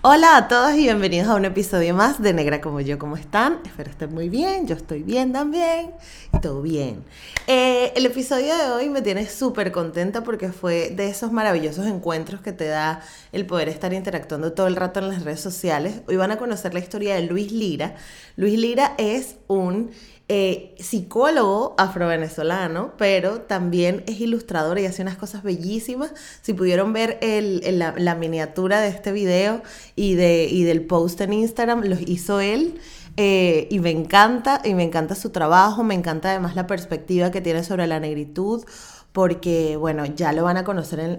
Hola a todos y bienvenidos a un episodio más de Negra como yo. ¿Cómo están? Espero estén muy bien. Yo estoy bien también. Y todo bien. Eh, el episodio de hoy me tiene súper contenta porque fue de esos maravillosos encuentros que te da el poder estar interactuando todo el rato en las redes sociales. Hoy van a conocer la historia de Luis Lira. Luis Lira es un eh, psicólogo afrovenezolano, pero también es ilustrador y hace unas cosas bellísimas. Si pudieron ver la, miniatura de este video y, de, y del post en Instagram, los hizo él. Eh, y me encanta, y me encanta su trabajo, me encanta además la perspectiva que tiene sobre la negritud, porque, bueno, ya lo van a conocer en,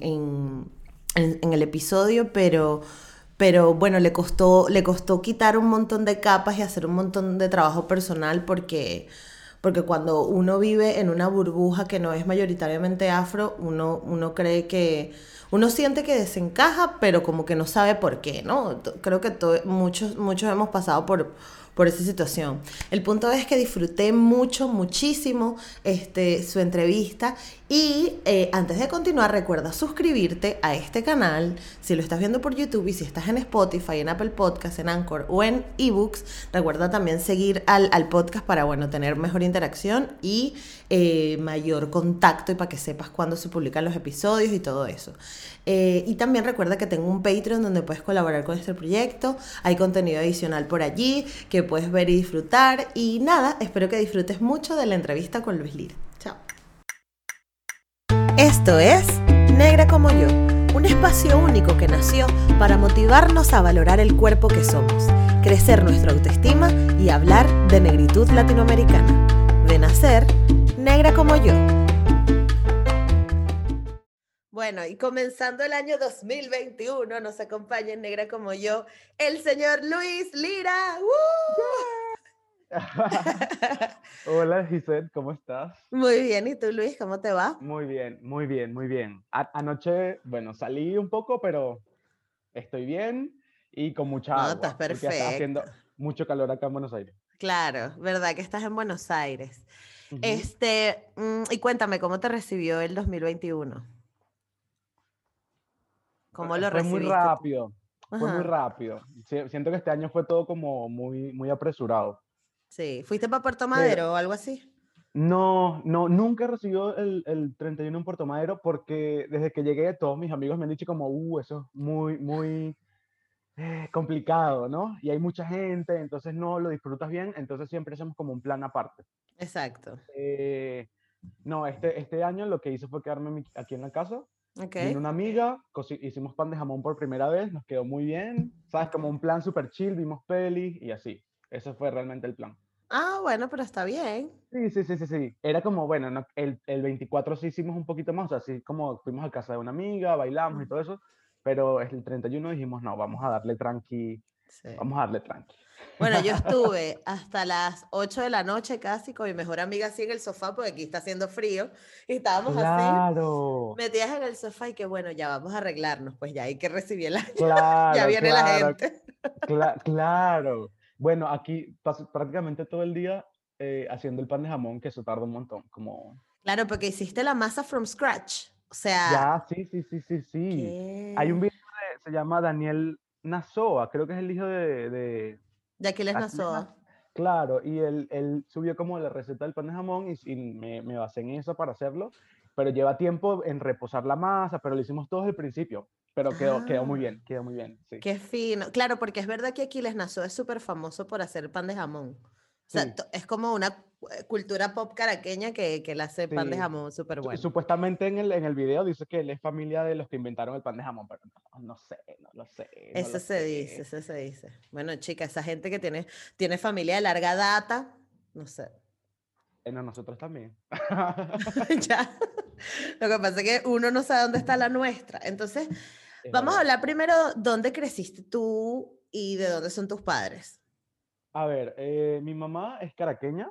en, en el episodio, pero pero bueno, le costó, le costó quitar un montón de capas y hacer un montón de trabajo personal porque, porque cuando uno vive en una burbuja que no es mayoritariamente afro, uno, uno cree que, uno siente que desencaja, pero como que no sabe por qué, ¿no? Creo que muchos, muchos hemos pasado por por esa situación. El punto es que disfruté mucho, muchísimo este, su entrevista y eh, antes de continuar recuerda suscribirte a este canal si lo estás viendo por YouTube y si estás en Spotify, en Apple Podcasts, en Anchor o en eBooks. Recuerda también seguir al, al podcast para bueno, tener mejor interacción y eh, mayor contacto y para que sepas cuándo se publican los episodios y todo eso. Eh, y también recuerda que tengo un Patreon donde puedes colaborar con este proyecto. Hay contenido adicional por allí que puedes ver y disfrutar. Y nada, espero que disfrutes mucho de la entrevista con Luis Lira. Chao. Esto es Negra como yo, un espacio único que nació para motivarnos a valorar el cuerpo que somos, crecer nuestra autoestima y hablar de negritud latinoamericana. De nacer, negra como yo. Bueno, y comenzando el año 2021, nos acompaña en negra como yo el señor Luis Lira. Hola Giselle, ¿cómo estás? Muy bien, ¿y tú Luis, cómo te va? Muy bien, muy bien, muy bien. anoche, bueno, salí un poco, pero estoy bien y con mucha no, Estás perfecto. Está haciendo mucho calor acá en Buenos Aires. Claro, verdad que estás en Buenos Aires. Este, mm, y cuéntame, ¿cómo te recibió el 2021? ¿Cómo lo recibiste? Fue muy rápido, fue muy rápido. Siento que este año fue todo como muy, muy apresurado. Sí, ¿fuiste para Puerto Madero o algo así? No, no, nunca recibió el, el 31 en Puerto Madero porque desde que llegué todos mis amigos me han dicho como, uh, eso es muy, muy eh, complicado, ¿no? Y hay mucha gente, entonces no lo disfrutas bien, entonces siempre hacemos como un plan aparte. Exacto. Eh, no, este, este año lo que hice fue quedarme aquí en la casa. Okay. Vino una amiga, hicimos pan de jamón por primera vez, nos quedó muy bien. ¿Sabes? Como un plan super chill, vimos peli y así. Ese fue realmente el plan. Ah, bueno, pero está bien. Sí, sí, sí, sí, sí. Era como, bueno, el, el 24 sí hicimos un poquito más, así como fuimos a casa de una amiga, bailamos y todo eso, pero el 31 dijimos, no, vamos a darle tranqui, vamos a darle tranqui. Bueno, yo estuve hasta las 8 de la noche casi con mi mejor amiga así en el sofá, porque aquí está haciendo frío, y estábamos claro. así, metidas en el sofá y que bueno, ya vamos a arreglarnos, pues ya hay que recibir el año, ya viene la gente. claro. Bueno, aquí paso prácticamente todo el día eh, haciendo el pan de jamón, que eso tarda un montón, como... Claro, porque hiciste la masa from scratch, o sea... Ya, sí, sí, sí, sí, sí. Hay un video que se llama Daniel Nazoa, creo que es el hijo de... De, de Aquiles Nazoa. Claro, y él, él, subió como la receta del pan de jamón y, me, me, basé en eso para hacerlo, pero lleva tiempo en reposar la masa, pero lo hicimos todo desde el principio. Pero quedó, quedó muy ah. bien, quedó muy bien. Sí. Qué fino. Claro, porque es verdad que Aquiles Nazo es súper famoso por hacer pan de jamón. O sea, es como una cultura pop caraqueña que, que le hace pan de jamón súper bueno. Supuestamente en el, en el video dice que él es familia de los que inventaron el pan de jamón, pero no, sé, no lo sé. eso se dice, eso se dice. Bueno, chica, esa gente que tiene, tiene familia de larga data, no sé. Bueno, nosotros también. ya. Lo que pasa es que uno no sabe dónde está la nuestra. Entonces, Es vamos a hablar primero dónde creciste tú y de dónde son tus padres. A ver, eh, mi mamá es caraqueña,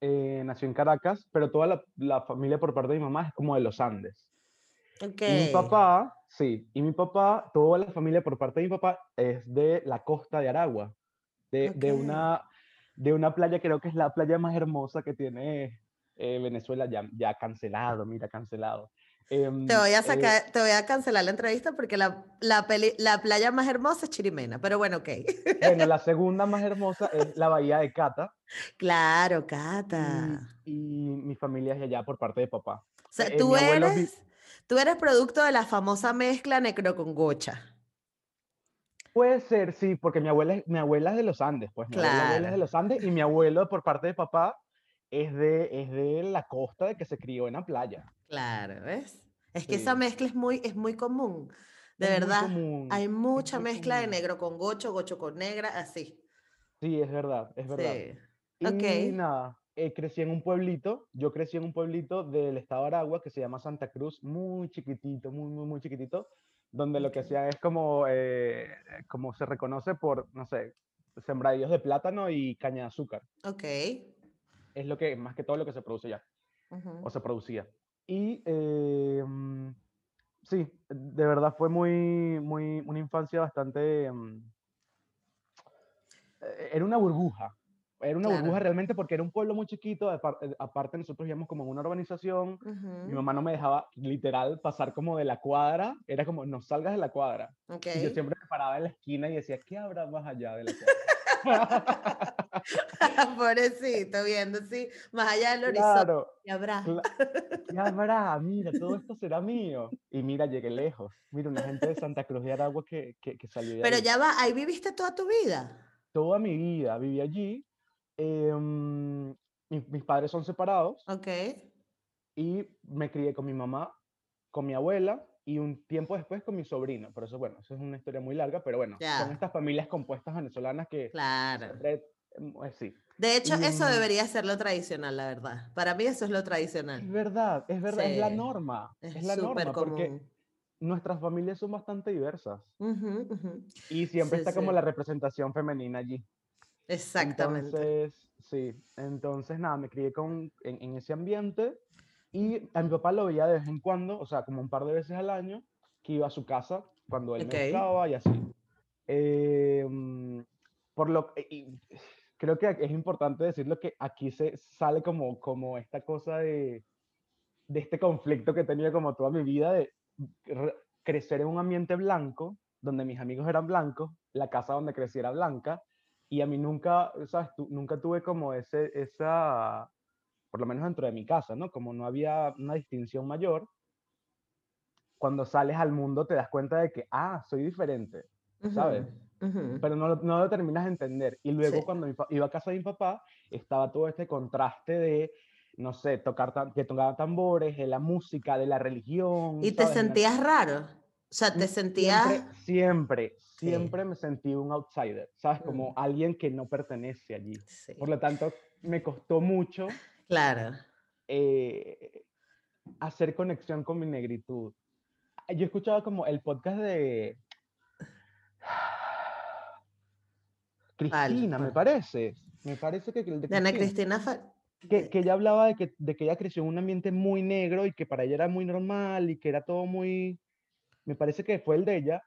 Eh, nació en Caracas, pero toda la, la familia por parte de mi mamá es como de los Andes. Ok. Y mi papá, sí, y mi papá, toda la familia por parte de mi papá es de la costa de Aragua, de, de una, de una playa, creo que es la playa más hermosa que tiene eh, Venezuela, ya, ya cancelado, mira, cancelado. Em, Te voy a eh, sacar, te voy a cancelar la entrevista porque la, la, peli- la playa más hermosa es Chirimena, pero bueno, ok. bueno, la segunda más hermosa es la bahía de Cata, Claro, y, Cata. y mi familia es allá por parte de papá. O sea, eh, tú vi- eres, tú eres producto de la famosa mezcla necro con gocha. Puede ser, sí, porque mi abuela, es- mi abuela es de los Andes, pues mi abuela, abuela es de Claro. los Andes y mi abuelo por parte de papá es de, es de la costa de que se crió en la playa. Claro, ¿ves? Es que esa mezcla es muy, es muy común. De Es verdad, común, hay mucha mezcla de negro con gocho, gocho con negra, así. Sí, es verdad, es verdad. Sí. Y nada, eh, crecí en un pueblito, yo crecí en un pueblito del estado de Aragua que se llama Santa Cruz, muy chiquitito, muy, muy, muy chiquitito, donde lo que Ok. hacía es como, eh, como se reconoce por, no sé, sembradíos de plátano y caña de azúcar. Ok. Es lo que, más que todo lo que se produce ya. o se producía. Y eh, sí, de verdad fue muy, muy, una infancia bastante... mm, eh, Era una burbuja. Era una burbuja realmente porque era un pueblo muy chiquito. eh, Aparte, nosotros vivíamos como en una urbanización. Mi mamá no me dejaba literal pasar como de la cuadra. Era como, no salgas de la cuadra. Y yo siempre me paraba en la esquina y decía, ¿qué habrá más allá de la cuadra? Pobrecito, viendo así, más allá del horizonte. claro. ¿qué habrá? Ya habrá, mira, todo esto será mío. Y mira, llegué lejos. Mira, una gente de Santa Cruz de Aragua que, que, que salió de Pero ahí. ya va, ahí viviste toda tu vida. Toda mi vida viví allí. em, mis, mis padres son separados Ok. y me crié con mi mamá, con mi abuela y un tiempo después con mi sobrino. Pero eso, bueno, eso es una historia muy larga, pero bueno, Ya. son estas familias compuestas venezolanas que Claro. siempre, em, eh, sí. De hecho, Y, eso mm, debería ser lo tradicional, la verdad. Para mí eso es lo Es tradicional. verdad, es verdad, es la norma. Es Es la norma, porque nuestras familias son bastante diversas. Y siempre Sí, está como la representación femenina allí. Exactamente. Entonces, sí, entonces nada, me crié con, en, en ese ambiente y a mi papá lo veía de vez en cuando, o sea, como un par de veces al año, que iba a su casa cuando él Ok. me buscaba y así. Eh, por lo y creo que es importante decirlo que aquí se sale como, como esta cosa de, de este conflicto que he tenido como toda mi vida de re- crecer en un ambiente blanco, donde mis amigos eran blancos, la casa donde crecí era blanca, y a mí nunca, ¿sabes? Nunca tuve como ese, esa, por lo menos dentro de mi casa, ¿no? Como no había una distinción mayor, cuando sales al mundo te das cuenta de que, ah, soy diferente, ¿sabes? Ujú, ujú. pero no, no lo terminas de entender. Y luego Sí. cuando iba a casa de mi papá, estaba todo este contraste de, no sé, tocar, que tocaban tambores, de la música, de la religión. ¿Y te ¿sabes? La- sentías raro? O sea, te Mm, sentías... Siempre, siempre, Sí. siempre me sentí un outsider, ¿sabes? Como Mm. alguien que no pertenece allí. Sí, Por lo tanto, me costó mucho claro. eh, hacer conexión con mi negritud. Yo escuchaba como el podcast de Cristina, me parece. Me parece que el de De Ana Cristina. Cristina... Fa- que, que ella hablaba de que, de que ella creció en un ambiente muy negro y que para ella era muy normal y que era todo muy, me parece que fue el de ella.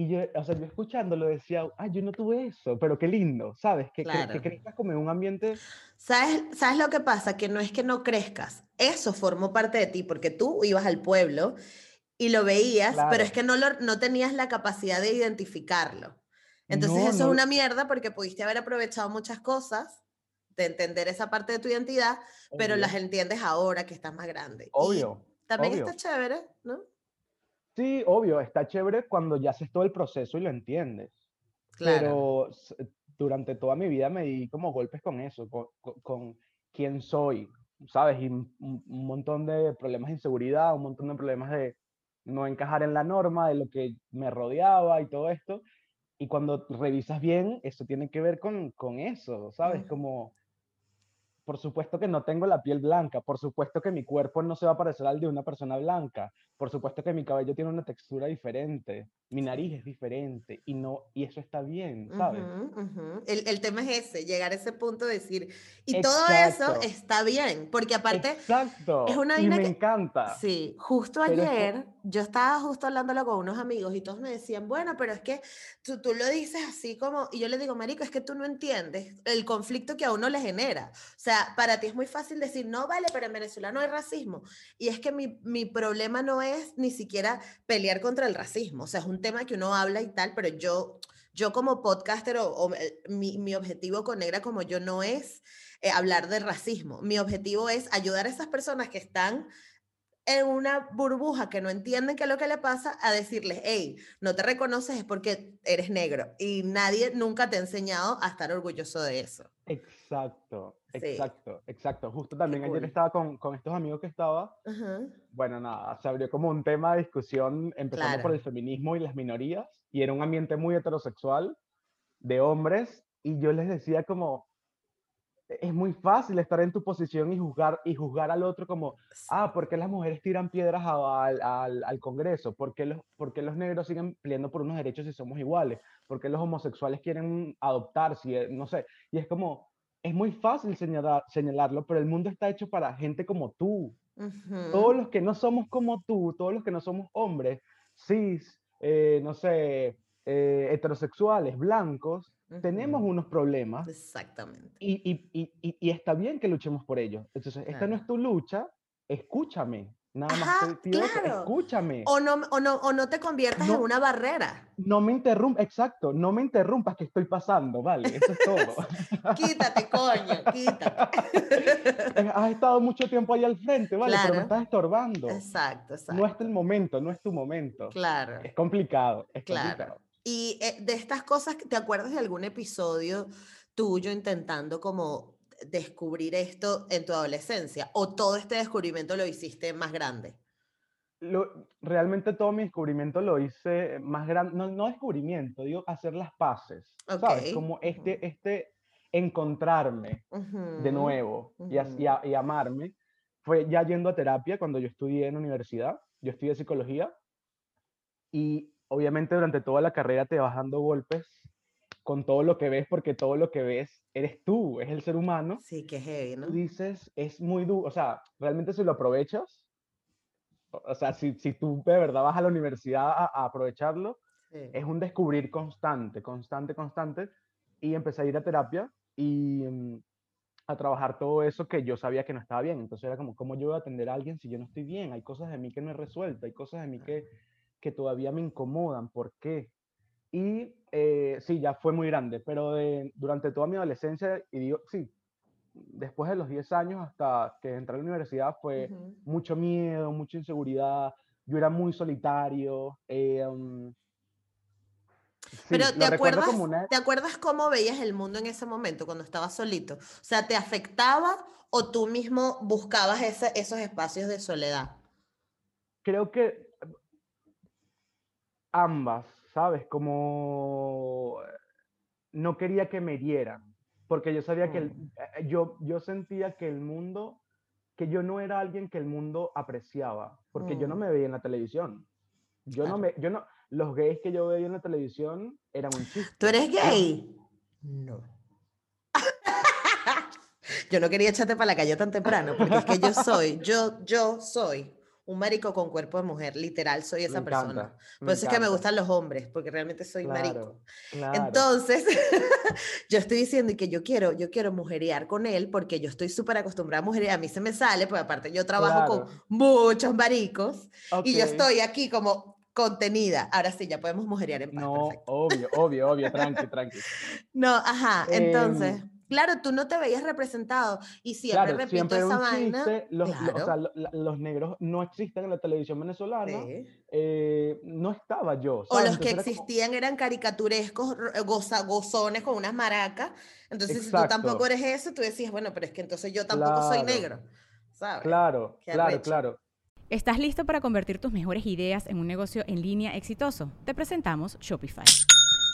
Y yo, o sea, yo escuchándolo decía, ah, yo no tuve eso, pero qué lindo, ¿sabes? Que, Claro. que crezcas como en un ambiente, ¿Sabes, ¿Sabes lo que pasa? Que no es que no crezcas, eso formó parte de ti, porque tú ibas al pueblo y lo veías, pero Claro. es que no, lo, no tenías la capacidad de identificarlo. Entonces No, eso no- es una mierda porque pudiste haber aprovechado muchas cosas de entender esa parte de tu identidad, pero obvio, las entiendes ahora que estás más grande. Y obvio, también obvio. está chévere, ¿no? Sí, obvio, está chévere cuando ya haces todo el proceso y lo entiendes. Claro. Pero durante toda mi vida me di como golpes con eso, con, con- con quién soy, ¿sabes? Y un, un- montón de problemas de inseguridad, un montón de problemas de no encajar en la norma, de lo que me rodeaba y todo esto. Y cuando revisas bien, eso tiene que ver con, con eso, ¿sabes? Como, por supuesto que no tengo la piel blanca, por supuesto que mi cuerpo no se va a parecer al de una persona blanca, por supuesto que mi cabello tiene una textura diferente, mi nariz es diferente y no y eso está bien, ¿sabes? Ujú, ujú. El, el tema es ese, llegar a ese punto de decir, y todo eso Exacto. está bien, porque aparte, Exacto. es una vaina me que- encanta. sí, justo Pero es que- ayer yo estaba justo hablándolo con unos amigos y todos me decían, bueno, pero es que tú, tú lo dices así como, y yo le digo, Marico, es que tú no entiendes el conflicto que a uno le genera. O sea, para ti es muy fácil decir, no, vale, pero en Venezuela no hay racismo. Y es que mi, mi problema no es ni siquiera pelear contra el racismo. O sea, es un tema que uno habla y tal, pero yo, yo como podcaster o, o, eh, mi, mi objetivo con Negra como yo no es eh, hablar de racismo. Mi objetivo es ayudar a esas personas que están en una burbuja que no entienden qué es lo que le pasa, a decirles, hey, no te reconoces es porque eres negro. Y nadie nunca te ha enseñado a estar orgulloso de eso. Exacto, Sí. exacto, exacto. Justo también ayer cool. estaba con, con estos amigos que estaba, Ajá. bueno, nada, se abrió como un tema de discusión, empezando por el feminismo y las minorías, y era un ambiente muy heterosexual de hombres, y yo les decía como, "E- es muy fácil estar en tu posición y juzgar, y juzgar al otro como, ah, ¿por qué las mujeres tiran piedras a- al, al- al Congreso? ¿Por qué, los, por qué los negros siguen peleando por unos derechos si somos iguales? ¿Por qué los homosexuales quieren adoptar? Si, eh, no sé, y es como, es muy fácil señalar, señalarlo, pero el mundo está hecho para gente como tú. Todos Ujú. los que no somos como tú, todos los que no somos hombres, cis, eh, no sé, eh, heterosexuales, blancos, tenemos unos problemas Exactamente. y, y- y- está bien que luchemos por ellos. Entonces, esta no es tu lucha, escúchame. Nada más te pido claro. escúchame. O no, o, no, o no te conviertas en una barrera. No me interrumpas, exacto, no me interrumpas que estoy pasando, vale, eso es todo. Quítate, coño, quítate. Has estado mucho tiempo ahí al frente, vale, pero me estás estorbando. exacto, exacto. No es el momento, no es tu momento. Claro. Es complicado, es Claro. complicado. Y eh, de estas cosas, ¿te acuerdas de algún episodio tuyo intentando como descubrir esto en tu adolescencia? ¿O todo este descubrimiento lo hiciste más grande? Lo- realmente todo mi descubrimiento lo hice más grande, no, no descubrimiento, digo hacer las paces, ¿sabes? Ok, Como este, este encontrarme de nuevo y, as- y a- y amarme, fue ya yendo a terapia cuando yo estudié en universidad, yo estudié psicología y obviamente durante toda la carrera te vas dando golpes con todo lo que ves, porque todo lo que ves eres tú, es el ser humano. Sí, qué heavy, ¿no? Tú dices, es muy duro, o sea, realmente si lo aprovechas, o sea, si, si tú de verdad vas a la universidad a, a aprovecharlo, Sí. es un descubrir constante, constante, constante, y empecé a ir a terapia y mm, a trabajar todo eso que yo sabía que no estaba bien. Entonces era como, ¿cómo yo voy a atender a alguien si yo no estoy bien? Hay cosas de mí que no he resuelto, hay cosas de mí que, que todavía me incomodan, ¿por qué? Y eh, sí, ya fue muy grande, pero de- durante toda mi adolescencia, y digo, sí, después de los 10 años hasta que entré a la universidad fue Ujú. mucho miedo, mucha inseguridad, yo era muy solitario. eh, um, sí, Pero ¿te acuerdas, como una- ¿te acuerdas cómo veías el mundo en ese momento cuando estabas solito? O sea, ¿te afectaba o tú mismo buscabas ese- esos espacios de soledad? creo que ambas, ¿sabes? Como no quería que me hirieran, porque yo sabía que el- Mm. eh, yo, yo sentía que el mundo, que yo no era alguien que el mundo apreciaba, porque yo no Mm. me veía en la televisión. Yo no me, yo no, los gays que yo veía en la televisión eran un chiste. ¿Tú eres gay? No. Yo no quería echarte para la calle tan temprano, porque es que yo soy, yo, yo soy un marico con cuerpo de mujer, literal soy esa Me persona. encanta, Por eso es que me encanta. gustan los hombres, porque realmente soy marico. Claro, claro. Entonces, yo estoy diciendo que yo quiero, yo quiero mujerear con él porque yo estoy súper acostumbrada a mujerear, a mí se me sale, pues aparte yo trabajo con Claro. muchos maricos y yo estoy aquí como contenida. Ahora sí, ya podemos mujerear en paz, No, perfecto. obvio, obvio, obvio, tranqui, tranqui. No, ajá, entonces, Em, claro, tú no te veías representado y siempre Claro, repito siempre esa un vaina. chiste. Los, lo- o claro. sea, lo- la- los negros no existen en la televisión venezolana. Sí. eh, no estaba yo. O ¿sabes? los que Entonces como- existían eran caricaturescos, ro- goza- gozones con unas maracas. Entonces, si tú Exacto. tampoco eres eso, tú decías, bueno, pero es que entonces yo tampoco soy Claro. negro. ¿Sabes? Claro, claro, claro. ¿Estás listo para convertir tus mejores ideas en un negocio en línea exitoso? Te presentamos Shopify.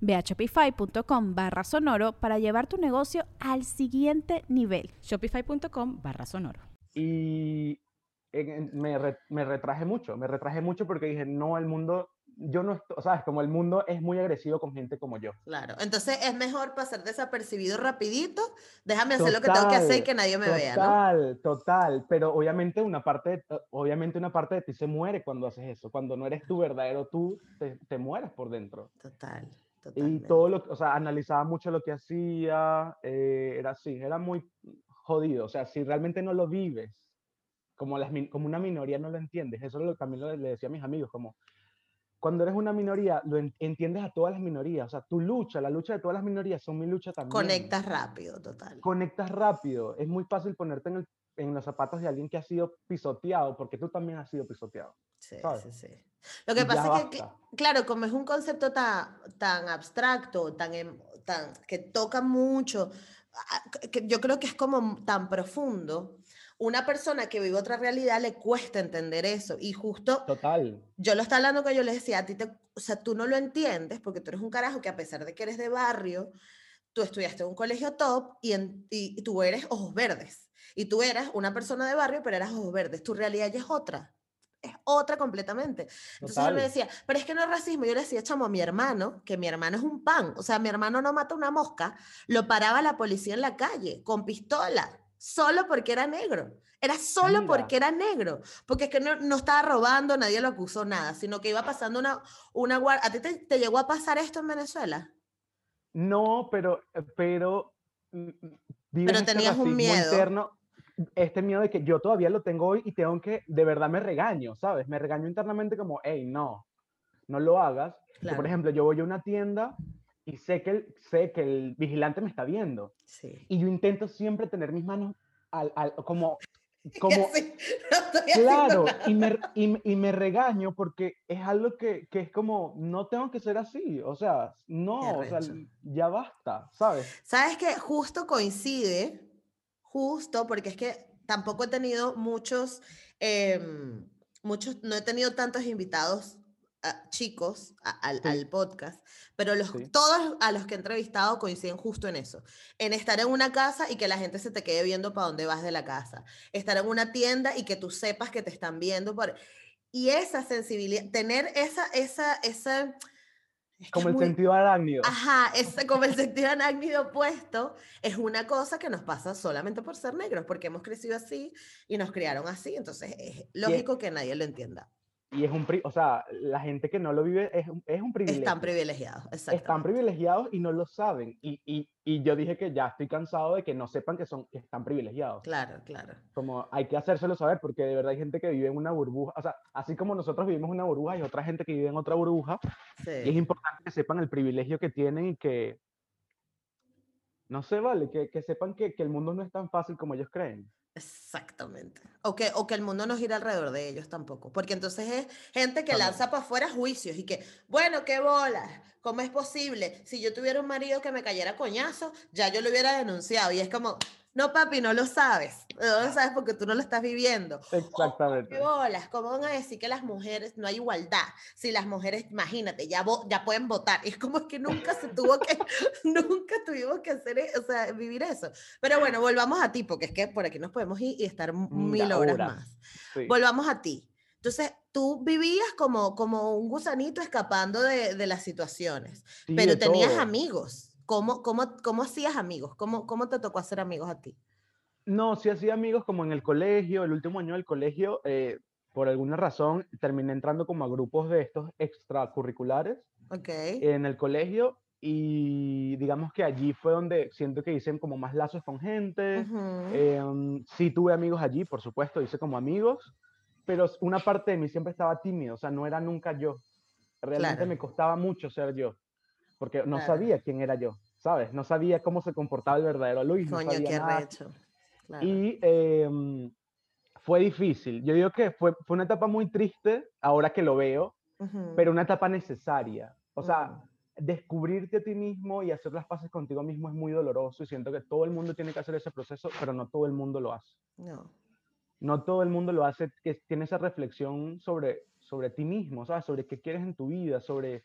Ve a shopify.com barra sonoro para llevar tu negocio al siguiente nivel. Shopify.com barra sonoro. Y me, me, retraje mucho, me retraje mucho porque dije, no, el mundo, yo no, o sea, como el mundo es muy agresivo con gente como yo. Claro, entonces es mejor pasar desapercibido rapidito, déjame hacer lo que tengo que hacer y que nadie me vea, ¿no? Total, total, pero obviamente una parte, obviamente una parte de ti se muere cuando haces eso, cuando no eres tu verdadero tú, te, te mueres por dentro. Total. Y todo lo, o sea, analizaba mucho lo que hacía, eh, era así, era muy jodido, o sea, si realmente no lo vives, como, las, como una minoría no lo entiendes, eso es lo, también lo, le decía a mis amigos, como cuando eres una minoría, lo entiendes a todas las minorías, o sea, tu lucha, la lucha de todas las minorías son mi lucha también. Conectas rápido, total. Conectas rápido, es muy fácil ponerte en, el, en los zapatos de alguien que ha sido pisoteado, porque tú también has sido pisoteado. Sí, sí, sí. Lo que pasa es que, claro, como es un concepto tan, tan abstracto, tan, em, tan, que toca mucho, que yo creo que es como tan profundo, una persona que vive otra realidad le cuesta entender eso. Y justo. Total. Yo lo estaba hablando que yo les decía, a ti te, o sea, tú no lo entiendes porque tú eres un carajo que a pesar de que eres de barrio, tú estudiaste en un colegio top y, en, y tú eres ojos verdes. Y tú eras una persona de barrio, pero eras ojos verdes. Tu realidad ya es otra es otra completamente. Entonces él me decía, pero es que no es racismo. Yo le decía, chamo, a mi hermano, que mi hermano es un pan. O sea, mi hermano no mata una mosca, lo paraba la policía en la calle con pistola, solo porque era negro. Era solo porque era negro. Porque es que no, no, estaba robando, nadie lo acusó nada, sino que iba pasando una, una guardia. ¿A ti te, llegó a pasar esto en Venezuela? No, pero, pero, mm, mm, pero tenías un miedo. Interno este miedo de que yo todavía lo tengo hoy y tengo que, de verdad me regaño, ¿sabes? Me regaño internamente como, hey, no, no lo hagas. por ejemplo, yo voy a una tienda y sé que el, sé que el vigilante me está viendo. Y yo intento siempre tener mis manos al, al, como... como claro, y me, y, me, regaño porque es algo que, que, es como, no tengo que ser así, o sea, no, o sea, ya basta, ¿sabes? ¿Sabes que justo coincide justo porque es que tampoco he tenido muchos, em, muchos, no he tenido tantos invitados chicos al, podcast, pero los, todos a los que he entrevistado coinciden justo en eso, en estar en una casa y que la gente se te quede viendo para dónde vas de la casa, estar en una tienda y que tú sepas que te están viendo por... Y esa sensibilidad, tener esa, esa, esa, como el sentido arácnido. Ajá, ese, como el sentido arácnido opuesto es una cosa que nos pasa solamente por ser negros, porque hemos crecido así y nos criaron así, entonces es lógico que nadie lo entienda. Y es un, o sea, la gente que no lo vive es, es un privilegio. Están privilegiados, exacto. Están privilegiados y no lo saben. Y, y, y, yo dije que ya estoy cansado de que no sepan que, son, que están privilegiados. Claro, claro. Como hay que hacérselo saber porque de verdad hay gente que vive en una burbuja. O sea, así como nosotros vivimos en una burbuja, hay otra gente que vive en otra burbuja. Sí. Y es importante que sepan el privilegio que tienen y que, no sé, vale, que, que sepan que, que el mundo no es tan fácil como ellos creen. Exactamente. O que, o que el mundo no gira alrededor de ellos tampoco. Porque entonces es gente que lanza para afuera juicios y que, bueno, qué bolas, ¿cómo es posible? Si yo tuviera un marido que me cayera coñazo, ya yo lo hubiera denunciado. Y es como, no, papi, no lo sabes. No lo sabes porque tú no lo estás viviendo. Exactamente. ¿Qué bolas? ¿Cómo van a decir que las mujeres no hay igualdad? Si las mujeres, imagínate, ya, ya pueden votar. es como que nunca se tuvo que, nunca tuvimos que hacer, e, o sea, vivir eso. Pero bueno, volvamos a ti, porque es que por aquí nos podemos ir y estar mil horas más. Volvamos a ti. Entonces, tú vivías como, como un gusanito escapando de, de las situaciones, pero tenías amigos. ¿Cómo, cómo, cómo hacías amigos? ¿Cómo, ¿Cómo te tocó hacer amigos a ti? No, sí hacía amigos como en el colegio, el último año del colegio, eh, por alguna razón, terminé entrando como a grupos de estos extracurriculares Ok. en el colegio y digamos que allí fue donde siento que hice como más lazos con gente. Ujú. Em, sí tuve amigos allí, por supuesto, hice como amigos, pero una parte de mí siempre estaba tímido, o sea, no era nunca yo. Realmente Claro. me costaba mucho ser yo, porque no Claro. sabía quién era yo, ¿sabes? No sabía cómo se comportaba el verdadero Luis, no Coño, sabía qué nada. Claro. Y em, fue difícil. Yo digo que fue, fue una etapa muy triste, ahora que lo veo, pero una etapa necesaria. O sea, Mm. descubrirte a ti mismo y hacer las paces contigo mismo es muy doloroso y siento que todo el mundo tiene que hacer ese proceso, pero no todo el mundo lo hace. No. No todo el mundo lo hace, que tiene esa reflexión sobre, sobre ti mismo, ¿sabes? Sobre qué quieres en tu vida, sobre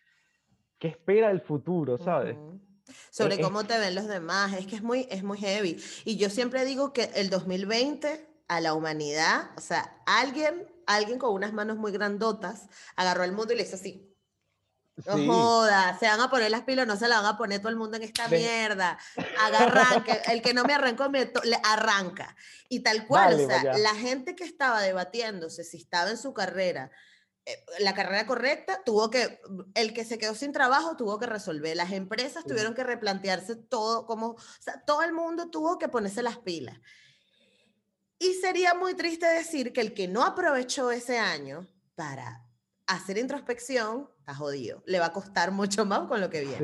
qué espera el futuro, ¿sabes? Ujú. Sobre es- cómo te ven los demás, es que es muy, es muy heavy. Y yo siempre digo que el 2020 a la humanidad, o sea, alguien, alguien con unas manos muy grandotas agarró el mundo y le hizo así. No Sí. jodas, se van a poner las pilas, no se las van a poner todo el mundo en esta mierda. Agarran, el que no me arrancó, me le arranca. Y tal cual, Dale, o sea, vaya. la gente que estaba debatiéndose si estaba en su carrera, la carrera correcta, tuvo que, el que se quedó sin trabajo tuvo que resolver. Las empresas Sí. tuvieron que replantearse todo, como, o sea, todo el mundo tuvo que ponerse las pilas. Y sería muy triste decir que el que no aprovechó ese año para hacer introspección, está jodido. Le va a costar mucho más con lo que viene.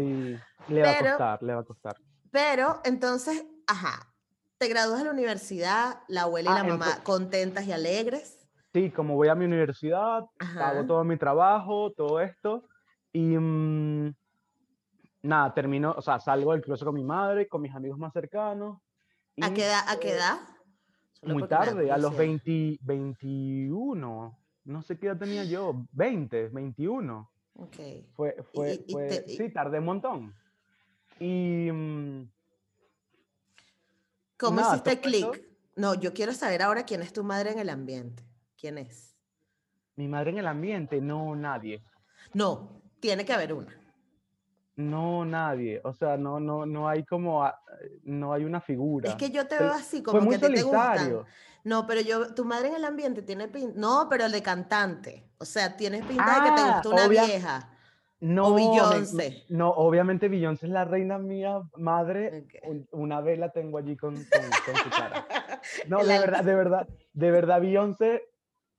Sí, le va a costar, le va a costar. Pero entonces, ajá, te gradúas de la universidad, la abuela y Ah, la mamá contentas y alegres. Sí, como voy a mi universidad, Ajá. hago todo mi trabajo, todo esto, y mm, nada, termino, o sea, salgo del cruce con mi madre, con mis amigos más cercanos. ¿A y, qué edad? ¿A qué eh, edad? Solo Muy tarde, a los curiosidad. 20, 21, no sé qué edad tenía yo, 20, 21. Ok. Fue, fue, y fue, te- y- sí, tardé un montón. Y mm, ¿Cómo nada, hiciste clic? No, yo quiero saber ahora quién es tu madre en el ambiente. ¿Quién es? mi madre en el ambiente, no nadie. No, tiene que haber una. No, nadie. O sea, no, no, no hay como, a- no hay una figura. Es que yo te veo así, Fue como muy que a ti te gustan. No, pero yo, tu madre en el ambiente tiene pinta. No, pero el de cantante. O sea, tienes pinta de que te Ah, gusta una obvia- vieja. No, me- Beyoncé. no, obviamente Beyoncé es la reina mía, madre. Un- Una vela tengo allí con, con, con su cara. No, de verdad, de verdad, de verdad, Beyoncé,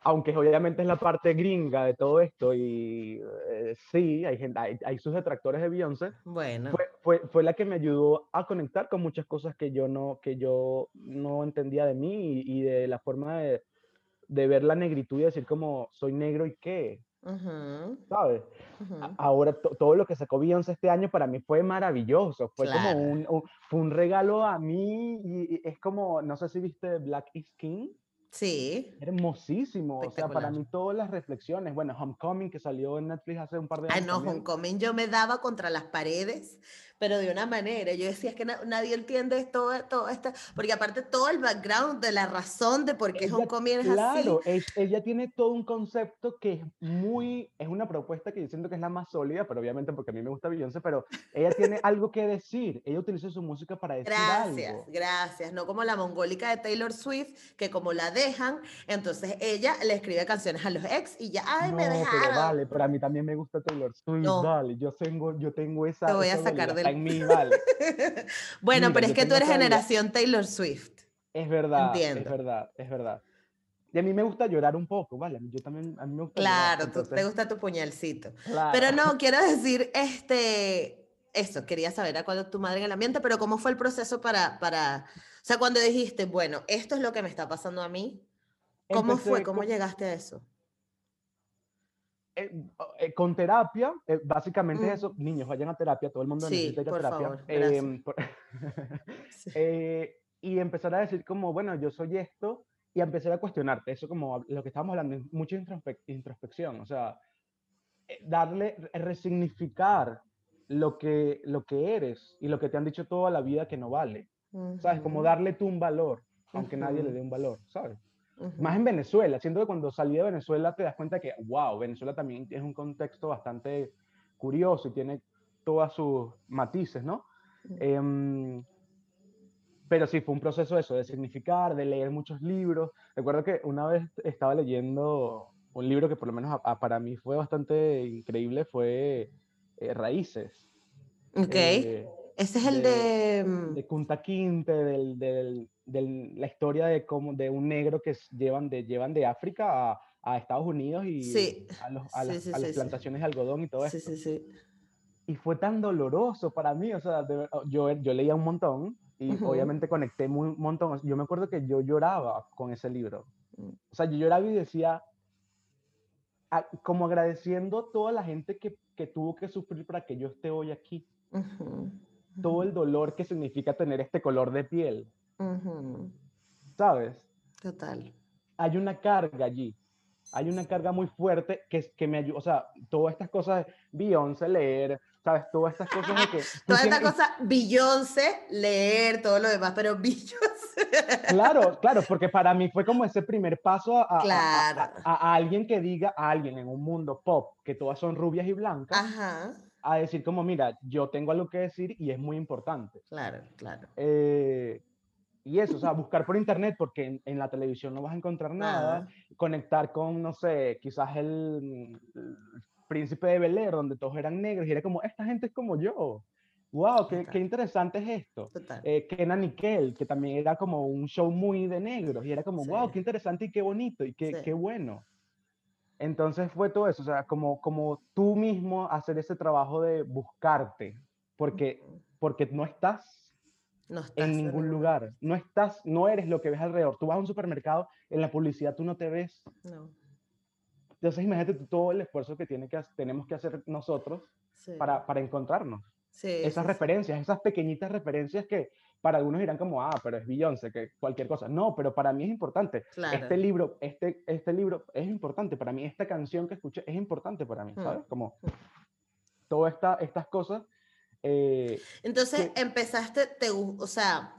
aunque obviamente es la parte gringa de todo esto, y eh, sí, hay, gente, hay, hay sus detractores de Beyoncé, Bueno, fue, fue, fue la que me ayudó a conectar con muchas cosas que yo no, que yo no entendía de mí y, y de la forma de, de ver la negritud y decir como, soy negro y qué, ¿sabes? Ahora to- todo lo que sacó Beyoncé este año para mí fue maravilloso, fue Claro. como un, un- fue un regalo a mí y, y es como, no sé si viste Black is King, Sí, hermosísimo, o sea, para mí todas las reflexiones, bueno, Homecoming que salió en Netflix hace un par de Ay, años. no, también. Homecoming yo me daba contra las paredes, pero de una manera. Yo decía es que na- nadie entiende todo, todo esto, porque aparte todo el background de la razón de por qué Ella- Homecoming es Claro, así. es- ella tiene todo un concepto que es muy, es una propuesta que yo siento que es la más sólida, pero obviamente porque a mí me gusta Beyoncé, pero ella tiene algo que decir, ella utiliza su música para decir Gracias, algo. gracias. No como la mongólica de Taylor Swift, que como la dejan, entonces ella le escribe canciones a los ex y ya, ay, no, me pero dejaron. vale, pero a mí también me gusta Taylor Swift, No. vale, yo tengo, yo tengo esa, Te voy a sacar del- en mí, vale. Bueno, Mira, pero es que tú eres generación Taylor Swift. Es verdad, Entiendo. es verdad, es verdad. Y a mí me gusta llorar un poco, vale, yo también, a mí me gusta llorar, Claro, te entonces, gusta tu puñalcito. claro. Pero no, quiero decir, este, eso, quería saber a cuándo tu madre en el ambiente, pero ¿cómo fue el proceso para, para, o sea, cuando dijiste, bueno, esto es lo que me está pasando a mí, ¿cómo fue? ¿Cómo con- llegaste a eso? Eh, eh, con terapia, eh, básicamente Mm. es eso, niños, vayan a terapia, todo el mundo Sí, necesita ir a por terapia. favor, em, por- Sí. eh, y empezar a decir como, bueno, yo soy esto, y empezar a cuestionarte, eso como lo que estábamos hablando, mucha introspe- introspección, o sea, eh, darle, re- resignificar lo que, lo que eres y lo que te han dicho toda la vida que no vale, ¿sabes? Como darle tú un valor, aunque nadie le dé un valor, ¿sabes? Más en Venezuela. Siento que cuando salí de Venezuela te das cuenta que, wow, Venezuela también es un contexto bastante curioso y tiene todas sus matices, ¿no? Em, pero sí, fue un proceso eso, de significar, de leer muchos libros. Recuerdo que una vez estaba leyendo un libro que por lo menos para mí fue bastante increíble fue eh, Raíces. Ok. Eh, Ese es el de... De mm, Kunta Kinte, del, del, la historia de, cómo, de un negro que llevan de, llevan de África a, a Estados Unidos y a, los, a, las, plantaciones de algodón y todo eso. Sí, sí, sí. Y fue tan doloroso para mí, o sea, yo, yo leía un montón y obviamente conecté un montón. Yo me acuerdo que yo lloraba con ese libro. Mm. O sea, yo lloraba y decía, como agradeciendo a toda la gente que, que, tuvo que sufrir para que yo esté hoy aquí. Todo el dolor que significa tener este color de piel. ¿Sabes? Total. Hay una carga allí. Hay una carga muy fuerte que, que me ayuda. O sea, todas estas cosas, Beyoncé, leer, ¿sabes? Todas estas cosas de que... Toda esta cosa, Beyoncé, leer, todo lo demás, pero Beyoncé... Claro, claro, porque para mí fue como ese primer paso a, a, alguien que diga, a alguien en un mundo pop, que todas son rubias y blancas, a decir como, mira, yo tengo algo que decir y es muy importante. Claro, claro. Eh, y eso, o sea, buscar por internet, porque en, la televisión no vas a encontrar nada, conectar con, no sé, quizás el, Príncipe de Bel Air, donde todos eran negros, y era como, esta gente es como yo. ¡Wow! Qué, qué interesante es esto! Eh, Kenan Nickel, que también era como un show muy de negros, y era como, ¡wow! ¡Qué interesante y qué bonito y qué, qué bueno! Entonces fue todo eso, o sea, como, como tú mismo hacer ese trabajo de buscarte, porque, porque no estás, no estás en ningún lugar, no estás, no eres lo que ves alrededor. Tú vas a un supermercado, en la publicidad tú no te ves. No. Entonces imagínate todo el esfuerzo que, tiene que tenemos que hacer nosotros para, para, encontrarnos. esas referencias, esas pequeñitas referencias que para algunos dirán como, ah, pero es Beyoncé, que cualquier cosa. No, pero para mí es importante. Este libro, este, este libro es importante para mí. Esta canción que escuché es importante para mí, ¿sabes? Mm. Como mm. todas esta, estas cosas. Eh, Entonces empezaste, te, o sea,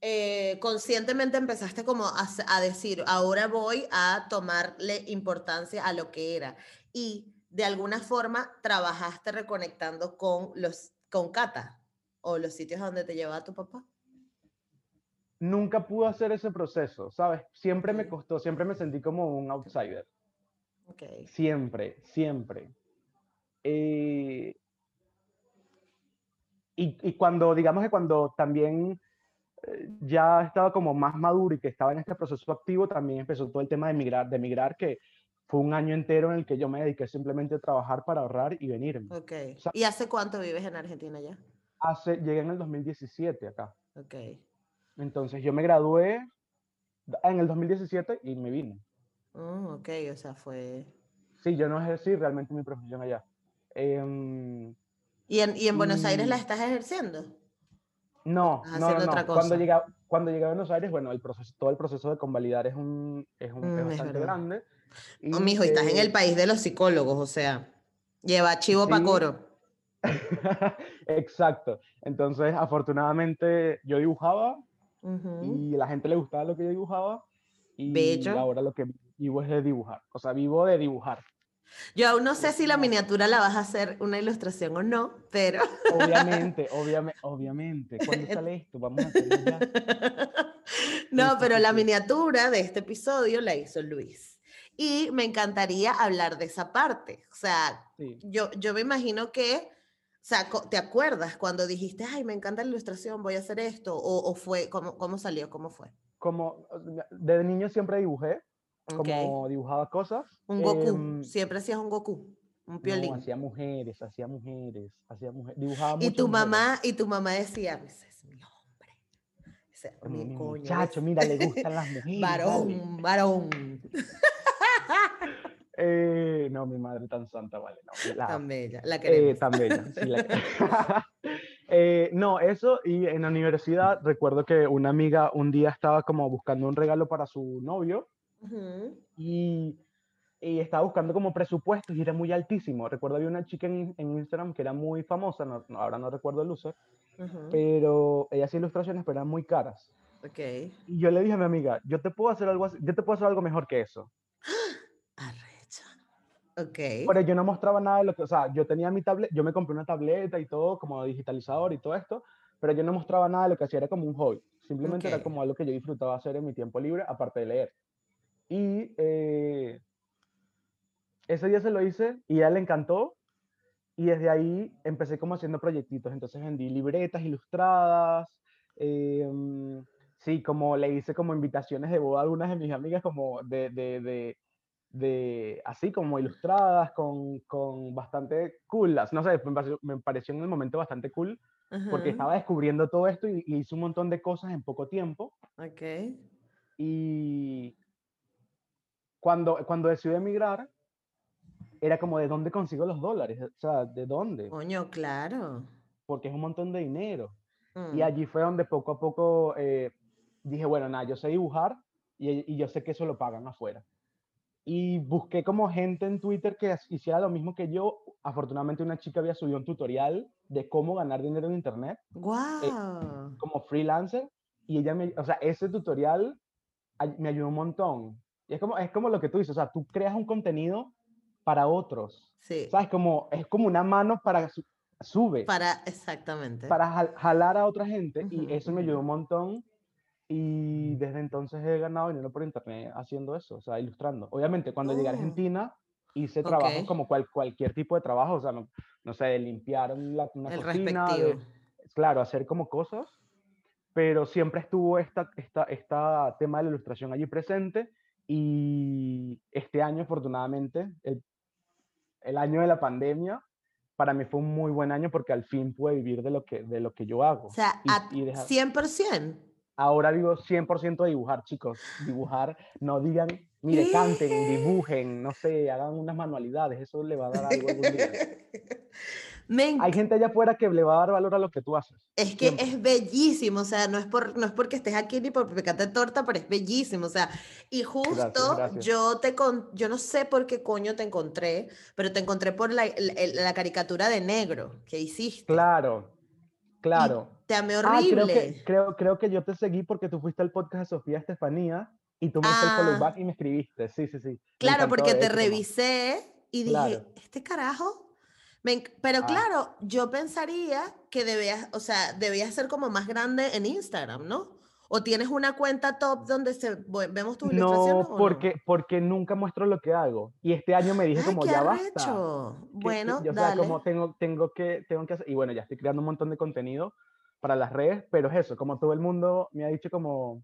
eh, conscientemente empezaste como a, decir, ahora voy a tomarle importancia a lo que era. Y de alguna forma trabajaste reconectando con los con Cata o los sitios donde te llevaba tu papá. Nunca pude hacer ese proceso, ¿sabes? Siempre me costó, siempre me sentí como un outsider. Okay. Siempre, siempre. Eh, y, y, cuando, digamos que cuando también ya estaba como más maduro y que estaba en este proceso activo, también empezó todo el tema de migrar, de migrar que fue un año entero en el que yo me dediqué simplemente a trabajar para ahorrar y venirme. Ok. ¿Y hace cuánto vives en Argentina ya? Hace, llegué en el 2017 acá. Ok. Entonces yo me gradué en el 2017 y me vine. Oh, ok, o sea, fue... Sí, yo no ejercí realmente mi profesión allá. Em, ¿Y, en, ¿Y en Buenos Aires la estás ejerciendo? No, no, no. Cuando llegué, cuando llegué a Buenos Aires, bueno, el proceso, todo el proceso de convalidar es, un, es, un, mm, bastante grande. Y, no, mijo, estás en el país de los psicólogos, o sea, lleva chivo para coro. Exacto. Entonces, afortunadamente, yo dibujaba y a la gente le gustaba lo que yo dibujaba. Y Bello. ahora lo que vivo es de dibujar. O sea, vivo de dibujar. Yo aún no sé si la miniatura la vas a hacer una ilustración o no, pero... Obviamente, obviamente, obviamente. ¿Cuándo sale esto? Vamos a hacerlo ya. No, pero la miniatura de este episodio la hizo Luis. Y me encantaría hablar de esa parte. O sea, yo, yo me imagino que, sea, ¿te acuerdas cuando dijiste, ay, me encanta la ilustración, voy a hacer esto? ¿O, o fue, cómo, cómo salió, cómo fue? Como, desde niño siempre dibujé, como dibujaba cosas. Un Goku, em, siempre hacías un Goku, un piolín. No, hacía mujeres, hacía mujeres, hacía mujeres, dibujaba Y tu mamá, y tu mamá decía, ese es mi hombre. Ese es mi, muchacho, mira, le gustan las mujeres. varón, varón. Eh, no, mi madre tan santa, vale. No, la, tan bella, la eh, queremos. tan bella, sí, la, eh, no, eso, y en la universidad recuerdo que una amiga un día estaba como buscando un regalo para su novio y, y, estaba buscando como presupuestos y era muy altísimo. Recuerdo había una chica en, en Instagram que era muy famosa, no, ahora no recuerdo el user, pero ella hacía ilustraciones, pero eran muy caras. Okay. Y yo le dije a mi amiga, yo te puedo hacer algo, yo te puedo hacer algo mejor que eso. Arrecha. Ok. Pero yo no mostraba nada de lo que, o sea, yo tenía mi tablet, yo me compré una tableta y todo, como digitalizador y todo esto, pero yo no mostraba nada de lo que hacía, era como un hobby. Simplemente era como algo que yo disfrutaba hacer en mi tiempo libre, aparte de leer. Y, eh, ese día se lo hice y a él le encantó. Y desde ahí empecé como haciendo proyectitos. Entonces vendí libretas ilustradas. em, sí, como le hice como invitaciones de boda a algunas de mis amigas, como de, de, de, de- así como ilustradas, con, con bastante cool. No sé, me pareció, me pareció en el momento bastante cool porque estaba descubriendo todo esto y, y hice un montón de cosas en poco tiempo. Ok. Y cuando, cuando decidí emigrar, era como, ¿de dónde consigo los dólares? O sea, ¿de dónde? Coño, claro. Porque es un montón de dinero. Y Mm, allí fue donde poco a poco eh, dije, bueno, nada, yo sé dibujar y, y yo sé que eso lo pagan afuera. Y busqué como gente en Twitter que hiciera lo mismo que yo. Afortunadamente una chica había subido un tutorial de cómo ganar dinero en Internet Guau. como freelancer y ella me, o sea, ese tutorial me ayudó un montón. Y es como, es como lo que tú dices, o sea, tú creas un contenido para otros, Sí. ¿sabes? Como, es como una mano para, su- sube, para, Para, exactamente. jal- jalar a otra gente y eso me ayudó un montón y desde entonces he ganado dinero por internet haciendo eso, o sea, ilustrando. Obviamente, cuando llegué a Oh, Argentina hice trabajos ok. como cual, cualquier tipo de trabajo, o sea, no, no sé, de limpiar una, una El cocina, de, respectivo. claro, hacer como cosas, pero siempre estuvo esta, esta, esta tema de la ilustración allí presente y este año afortunadamente, el, el año de la pandemia, para mí fue un muy buen año porque al fin pude vivir de lo que, de lo que yo O hago. sea, Y, a y dejar- 100%. Ahora vivo 100% de dibujar, chicos. Dibujar, no digan, mire, canten, dibujen, no sé, hagan unas manualidades, eso le va a dar algo algún día. Me Hay gente allá afuera que le va a dar valor a lo que tú haces. Es que siempre. es bellísimo, o sea, no es, por, no es porque estés aquí ni por picarte torta, pero es bellísimo, o sea, y justo gracias. yo te con, yo no sé por qué coño te encontré, pero te encontré por la, la- la caricatura de negro que hiciste. Claro, claro. Te amé Ah, creo horrible. que, creo, creo que yo te seguí porque tú fuiste al podcast de Sofía Estefanía y tú me hiciste el follow Ah. back y me escribiste. Sí, sí, sí. Claro, porque te hecho, como- revisé y dije, Claro. ¿este carajo? Me pero Ah. claro, yo pensaría que debías, o sea, debías ser como más grande en Instagram, ¿no? ¿O tienes una cuenta top donde se, ve- vemos tus ilustraciones No, o porque, porque nunca muestro lo que hago. Y este año me dije Ay, como, qué ya basta. que- Bueno, que- o sea, dale. como tengo, tengo, que, tengo que hacer, y bueno, ya estoy creando un montón de contenido para las redes, pero es eso, como todo el mundo me ha dicho como,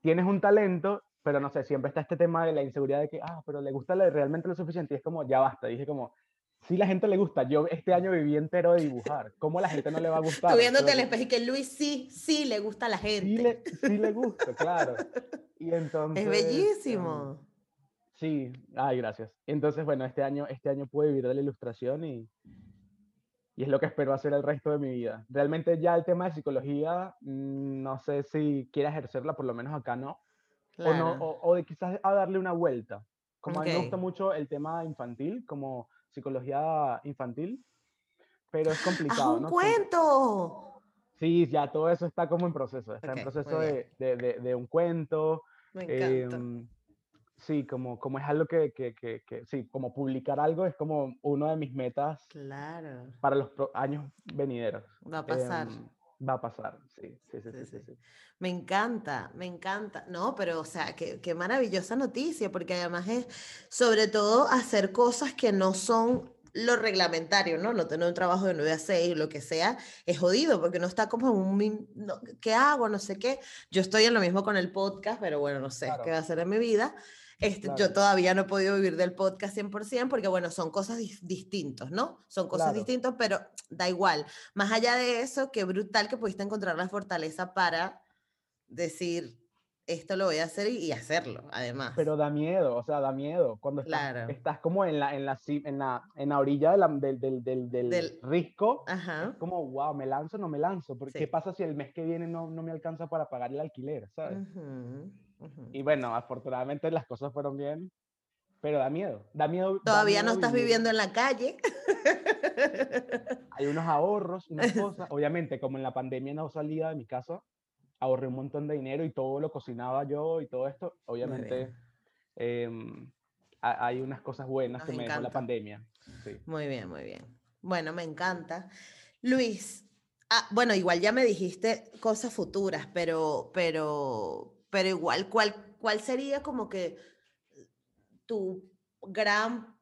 tienes un talento, pero no sé, siempre está este tema de la inseguridad de que, ah, pero le gusta realmente lo suficiente, y es como, ya basta, dije como, sí la gente le gusta, yo este año viví entero de dibujar, ¿cómo a la gente no le va a gustar? Tú viéndote Pero- espejo y que Luis sí, sí le gusta a la sí gente. le, sí le gusta, claro. Y entonces... Es em, bellísimo. Sí, ay, gracias. Entonces, bueno, este año, este año pude vivir de la ilustración y, y es lo que espero hacer el resto de mi vida. Realmente ya el tema de psicología, mm, no sé si quiera ejercerla, por lo menos acá no, o, no o, o de quizás a darle una vuelta. Como a mí me gusta mucho el tema infantil, como psicología infantil, pero es ¡Haz complicado, un ¿no? Cuento! Sí, ya todo eso está como en proceso, está Ok, en proceso de- de- de un cuento, Me encanta. Em, sí, como, como es algo que, que, que, que- sí, como publicar algo es como uno de mis metas Claro, para los años venideros. va a pasar. Em, va a pasar, sí, sí, sí, Sí, sí, sí. Me encanta, me encanta. No, pero o sea, qué, qué maravillosa noticia, porque además es sobre todo hacer cosas que no son lo reglamentario, ¿no? No tener un trabajo de 9 a 6, lo que sea, es jodido, porque no está como un... no, ¿Qué hago? No sé qué. Yo estoy en lo mismo con el podcast, pero bueno, no sé Claro. qué va a hacer en mi vida. Este, Yo Claro. todavía no he podido vivir del podcast 100% porque, bueno, son cosas dis- distintos, ¿no? Son cosas Claro. distintas, pero da igual. Más allá de eso, qué brutal que pudiste encontrar la fortaleza para decir, esto lo voy a hacer y, hacerlo, además. Pero da miedo, o sea, da miedo. Cuando estás, Claro. estás como en la, en la, en la, en la orilla de la- del, del, del, del Del- risco, Ajá. es como, wow, ¿me lanzo o no me lanzo? Porque, Sí. ¿Qué pasa si el mes que viene no, no me alcanza para pagar el alquiler, ¿sabes? Y bueno, afortunadamente las cosas fueron bien, pero da miedo. Da miedo. da Todavía no estás vivir. viviendo en la calle. Hay unos ahorros, unas cosas. Obviamente, como en la pandemia no salía de mi casa, ahorré un montón de dinero y todo lo cocinaba yo y todo esto. Obviamente, em, ha- hay unas cosas buenas Nos que me dejó la encanta. pandemia. Sí. Muy bien, muy bien. Bueno, me encanta. Luis, ah, bueno, igual ya me dijiste cosas futuras, pero, pero, pero igual, ¿cuál, cuál sería como que tu gran,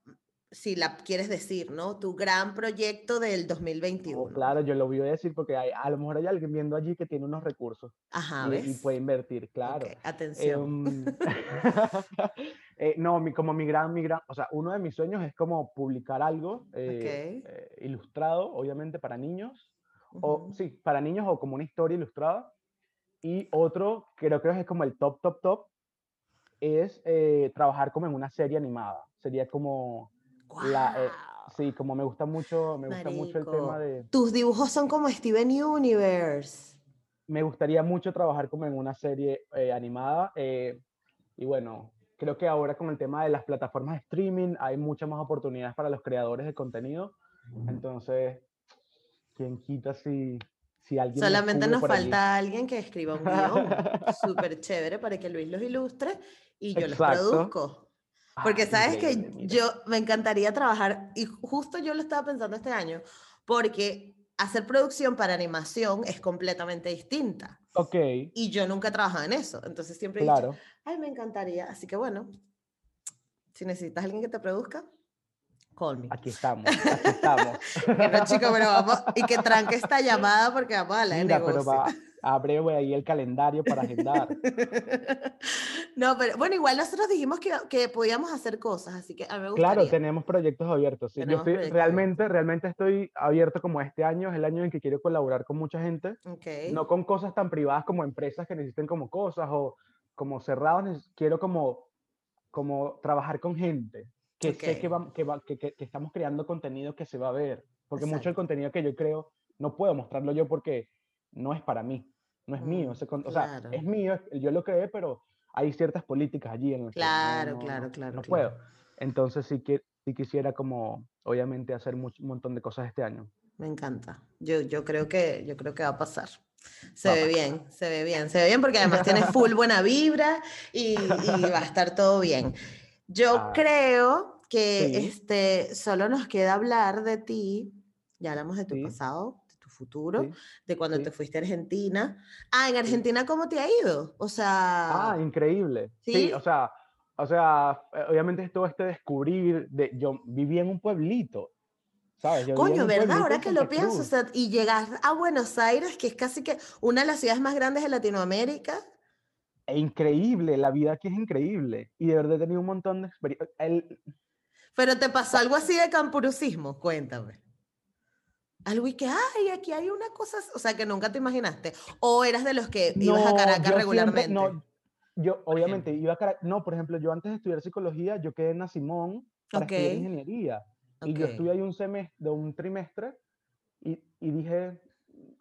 si la quieres decir, ¿no? Tu gran proyecto del 2021. claro, yo lo voy a decir porque hay, a lo mejor hay alguien viendo allí que tiene unos recursos. Ajá, y, ¿ves? y puede invertir, claro. Ok, atención. Em, eh, no, mi, como mi gran, mi gran, o sea, uno de mis sueños es como publicar algo eh, eh, ilustrado, obviamente para niños, o Ujú. sí, para niños o como una historia ilustrada. Y otro, creo que es como el top, top, top, es eh, trabajar como en una serie animada. Sería como la, eh, sí, como me gusta mucho, me gusta mucho el tema de, Tus dibujos son como Steven Universe. me gustaría mucho trabajar como en una serie eh, animada. y bueno, creo que ahora con el tema de las plataformas de streaming hay muchas más oportunidades para los creadores de contenido. Entonces, ¿quién quita si, si alguien me Solamente nos allí? falta alguien que escriba un guion súper chévere para que Luis los ilustre y yo los produzco. Porque Ah, sabes que mira. yo me encantaría trabajar, y justo yo lo estaba pensando este año, porque hacer producción para animación es completamente distinta. Ok, Y yo nunca he trabajado en eso. Entonces siempre he dicho, ay, me encantaría. Así que bueno, si necesitas alguien que te produzca, call me. Aquí estamos, aquí estamos. Bueno, chico, pero vamos, y que tranque esta llamada porque vamos a de Mira, pero negocio. va, abre ahí el calendario para agendar. No, pero bueno, igual nosotros dijimos que, que podíamos hacer cosas, así que a mí me gustaría. Claro, tenemos proyectos abiertos. sí. Yo Tenemos estoy, proyectos realmente, realmente estoy abierto como este año, es el año en que quiero colaborar con mucha gente, Ok. no con cosas tan privadas como empresas que necesiten como cosas o como cerrados, quiero como, como trabajar con gente, que sé que, va- que, va- que, que- estamos creando contenido que se va a ver, porque mucho del Exacto. contenido que yo creo no puedo mostrarlo yo porque no es para mí, no es mío, Mm, con- o sea, claro. es mío, yo lo creé, pero hay ciertas políticas allí en las que no- Claro, no- claro, no- claro, claro. puedo. Entonces sí, que, sí quisiera como, obviamente, hacer much- un montón de cosas este año. Me encanta. Yo, yo creo que, yo creo que va a pasar. Se ve bien, se ve bien, se ve bien porque además tienes full buena vibra y, y va a estar todo bien. Yo Ah, creo que sí. este, solo nos queda hablar de ti. Ya hablamos de tu Sí. pasado, de tu futuro, Sí. de cuando te fuiste a Argentina. Ah, en. Argentina, ¿cómo te ha ido? O Ah, sea, increíble. Sí, o sea, o sea, eh, obviamente es todo este descubrir de, yo vivía en un pueblito, ¿sabes? Yo Coño, ¿verdad? Ahora que lo pienso, o sea, y llegar a Buenos Aires, que es casi que una de las ciudades más grandes de Latinoamérica. E increíble, la vida aquí es increíble. Y de verdad he tenido un montón de experiencias. Pero te pasó algo así de campurucismo, cuéntame. Algo y que, ay, aquí hay una cosa, o sea, que nunca te imaginaste. O eras de los que ibas a Caracas regularmente. Siempre, no, yo obviamente ejemplo. iba a Caracas. No, por ejemplo, yo antes de estudiar psicología, yo quedé en Simón para estudiar ingeniería. Y yo estuve ahí un semestre, un trimestre, y, y dije,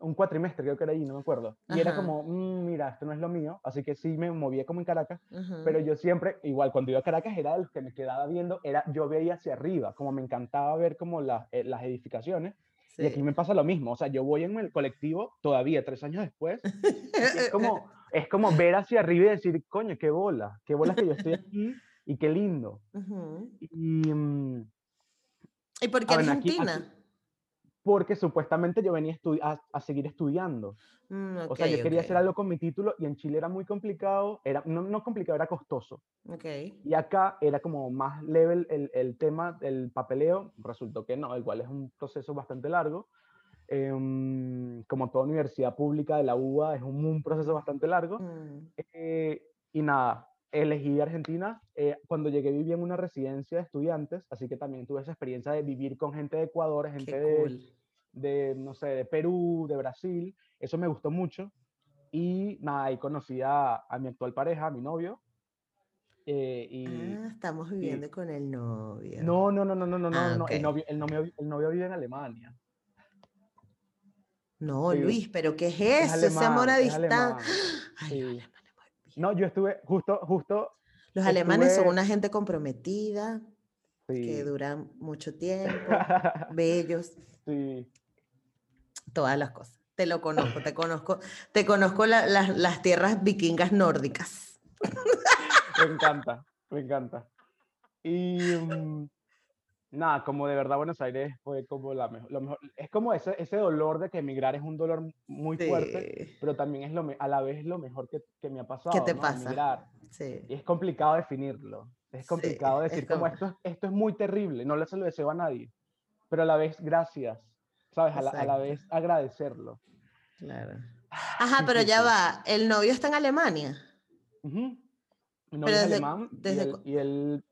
un cuatrimestre creo que era ahí, no me acuerdo. Y era Ajá. como, "Mm, mira, esto no es lo mío, así que sí me movía como en Caracas, pero yo siempre, igual cuando iba a Caracas era de los que me quedaba viendo, era, yo veía hacia arriba, como me encantaba ver como las, eh, las edificaciones, y aquí Sí. me pasa lo mismo, o sea, yo voy en el colectivo todavía, tres años después, es como, es como ver hacia arriba y decir, coño, qué bola, qué bola que yo estoy aquí, y qué lindo. Y... mm, ¿Y por qué Ah, bueno, aquí- Argentina? aquí- porque supuestamente yo venía a, a seguir estudiando. Mm, O sea, yo quería ok, hacer algo con mi título y en Chile era muy complicado, era, no, no complicado, era costoso. ok. Y acá era como más level el, el tema del papeleo, resultó que no, igual es un proceso bastante largo. Em, como toda universidad pública de la UBA es un, un proceso bastante largo. Mm, Eh, y nada, elegí Argentina. eh, cuando llegué viví en una residencia de estudiantes, así que también tuve esa experiencia de vivir con gente de Ecuador, gente qué de, cool. de, no sé, de Perú, de Brasil. Eso me gustó mucho. Y nada, ahí conocí a, a mi actual pareja, a mi novio. eh, y Ah, estamos viviendo con el novio. no, no, no, no, no, no, no, Ah, no, ok. el, novio, el, novio, el novio vive en Alemania. No, Sí. Luis, pero ¿qué es Es eso? Ese amor a alemán, es distancia. alemán. Ay, Sí. Bien. No, yo estuve justo, justo, Los alemanes son estuve- una gente comprometida, que sí. duran mucho tiempo, bellos, sí. todas las cosas. Te lo conozco, te conozco, te conozco la- las- las tierras vikingas nórdicas. Me encanta, me encanta. Y mm, nada, como de verdad Buenos Aires fue como la mejor, lo mejor. Es como ese, ese dolor de que emigrar es un dolor muy fuerte, pero también es lo, a la vez lo mejor que, que me ha pasado, ¿Qué te ¿no? pasa? Emigrar. sí. Y es complicado definirlo. Es Sí, complicado es decir como como- esto, es- esto es muy terrible, no le se lo deseo a nadie, pero a la vez gracias, ¿sabes? A la, a la vez agradecerlo. Claro. Ajá, Sí, pero ya va, el novio está en Alemania. Mi novio es desde- alemán y él-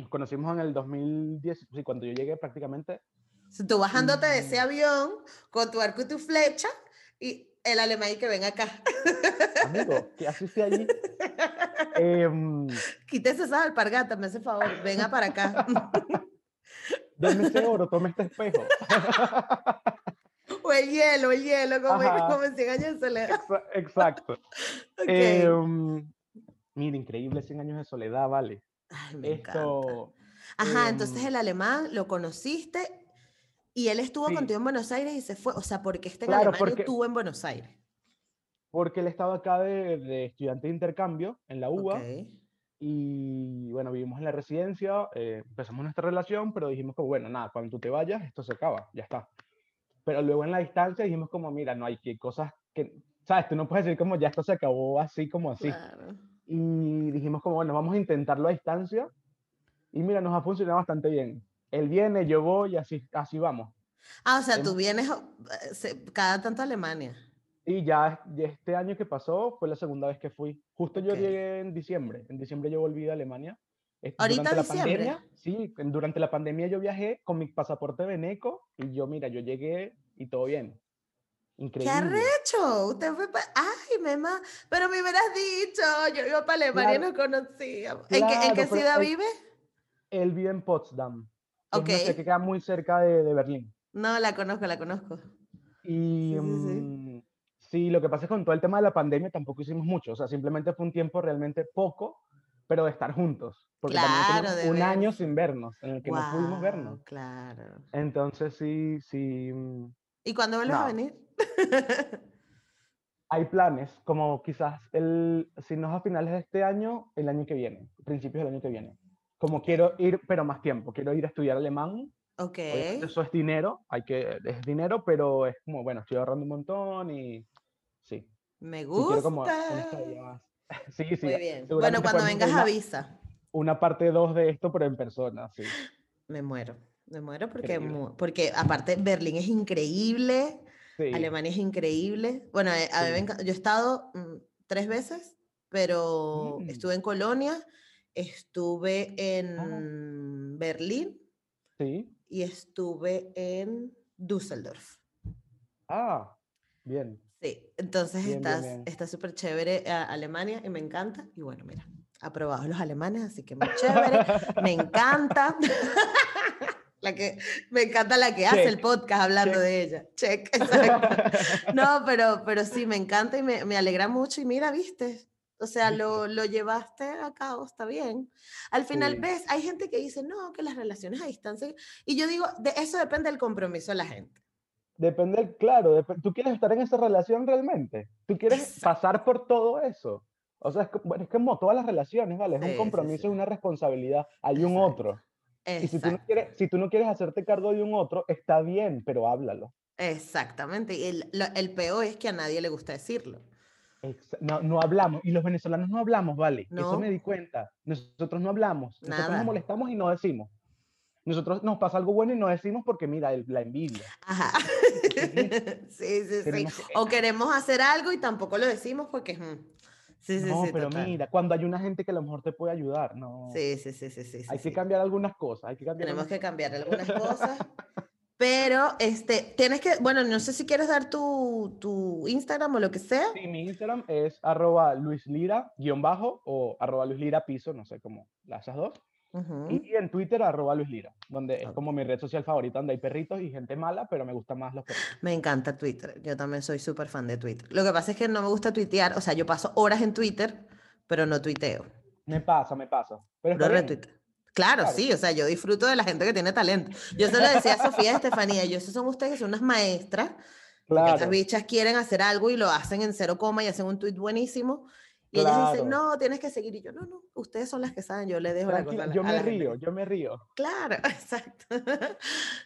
nos conocimos en el 2010, sí, cuando yo llegué prácticamente. Si tú bajándote de Mm. ese avión con tu arco y tu flecha y el alemán y que ven acá. Amigo, ¿qué haces allí? Em, Quítese esas alpargatas, me hace favor, venga para acá. Deme ese oro, tome este espejo. o el hielo, el hielo, como, en- Ajá. como en 100 años de soledad. Exa- Exacto. Em, mira, increíble 100 años de soledad, vale. Ay, me encanta. Esto. Ajá, entonces em, el alemán lo conociste y él estuvo Sí. contigo en Buenos Aires y se fue. O sea, porque está en Claro, y tú en Buenos Aires. Porque él estaba acá de, de estudiante de intercambio en la UBA. Ok. Y bueno, vivimos en la residencia, eh, empezamos nuestra relación, pero dijimos que bueno, nada, cuando tú te vayas, esto se acaba, ya está. Pero luego en la distancia dijimos como, mira, no hay que cosas que, ¿sabes? Tú no puedes decir como ya esto se acabó así como así. Claro. Y dijimos como, bueno, vamos a intentarlo a distancia. Y mira, nos ha funcionado bastante bien. Él viene, yo voy, y así, así vamos. Ah, o sea, tú vienes eh, cada tanto a Alemania. Y ya, este año que pasó fue la segunda vez que fui. Justo yo llegué en diciembre. En diciembre yo volví de Alemania. ¿Ahorita durante la diciembre? pandemia, sí, durante la pandemia yo viajé con mi pasaporte veneco y yo, mira, yo llegué y todo bien. ¡Qué Increíble. arrecho! Usted fue pa- ¡Ay, mamá! Pero me hubieras dicho, yo iba para Alemania y Claro. nos conocíamos. ¿En qué, en qué ciudad él- vive? Él vive en Potsdam. Ok. que queda muy cerca de, de Berlín. No, la conozco, la conozco. Y Sí, sí, sí. mm, sí, lo que pasa es que con todo el tema de la pandemia tampoco hicimos mucho. O sea, simplemente fue un tiempo realmente poco, pero de estar juntos. Porque también Claro, de un año sin vernos, en el que no pudimos vernos. Claro. Entonces sí, sí, mm, ¿Y cuándo vuelves a No. venir? hay planes, como quizás el, si no es a finales de este año, el año que viene, principios del año que viene. Como quiero ir, pero más tiempo, quiero ir a estudiar alemán. ok. obviamente Eso es dinero, hay que, es dinero, pero es como, bueno, estoy ahorrando un montón y sí. Me sí gusta. quiero como. Sí, sí. Muy bien. Bueno, cuando vengas avisa. Una parte 2 de esto, pero en persona, sí. Me muero. Me muero porque, mu- porque aparte Berlín es increíble, sí. Alemania es increíble. Bueno, eh, a mí Sí. yo he estado mm, tres veces, pero Mm. estuve en Colonia, estuve en Berlín Sí. y estuve en Düsseldorf. Ah, bien. Sí, entonces Bien, bien, estás, bien. está súper chévere a- Alemania y me encanta. Y bueno, mira, aprobados los alemanes, así que muy chévere. me encanta. La que, me encanta la que hace el podcast hablando check. de ella. Check, exacto. No, pero, pero sí, me encanta y me, me alegra mucho. Y mira, viste, o sea, lo, lo llevaste a cabo, está bien. Al final, Sí. ves, hay gente que dice, no, que las relaciones a distancia. Y yo digo, de eso depende del compromiso de la gente. Depende, claro, dep- tú quieres estar en esa relación realmente. Tú quieres Exacto. pasar por todo eso. O sea, es, bueno, es como todas las relaciones, ¿vale? Es Sí, un compromiso sí. y una responsabilidad. Hay un otro. Y si tú, no quieres, si tú no quieres hacerte cargo de un otro, está bien, pero háblalo. Exactamente. Y el, lo- el peor es que a nadie le gusta decirlo. No, no hablamos. Y los venezolanos no hablamos, ¿vale? Eso No. me di cuenta. Nosotros no hablamos. Nosotros Nada. nos molestamos y no decimos. Nosotros nos pasa algo bueno y no decimos porque, mira, el- la envidia. Ajá. sí, sí, sí. Que- O queremos hacer algo y tampoco lo decimos porque... mm, Sí, sí, no, sí, pero total. mira, cuando hay una gente que a lo mejor te puede ayudar, no. Sí, sí, sí, sí, sí. hay que cambiar algunas cosas. Hay que cambiar Tenemos algunas- que cambiar algunas cosas. Pero, este, tienes que, bueno, no sé si quieres dar tu, tu Instagram o lo que sea. Sí, mi Instagram es arroba luislira guion bajo o arroba luislira piso, no sé cómo, las esas dos. Ujú. Y en Twitter arroba luislira, donde es Ok. como mi red social favorita, donde hay perritos y gente mala, pero me gustan más los perritos. Me encanta Twitter. Yo también soy súper fan de Twitter. Lo que pasa es que no me gusta tuitear. O sea, yo paso horas en Twitter, pero no tuiteo. Me pasa, me pasa. Pero. Claro, Claro. sí, o sea, yo disfruto de la gente que tiene talento. Yo se lo decía a Sofía y a Estefanía, yo, esos son ustedes que son unas maestras, Claro. estas bichas quieren hacer algo y lo hacen en cero coma y hacen un tweet buenísimo. Y ellas dicen, no, tienes que seguir. Y yo, no, no, ustedes son las que saben, yo le dejo la cosa yo me gente río, yo me río. Claro, exacto.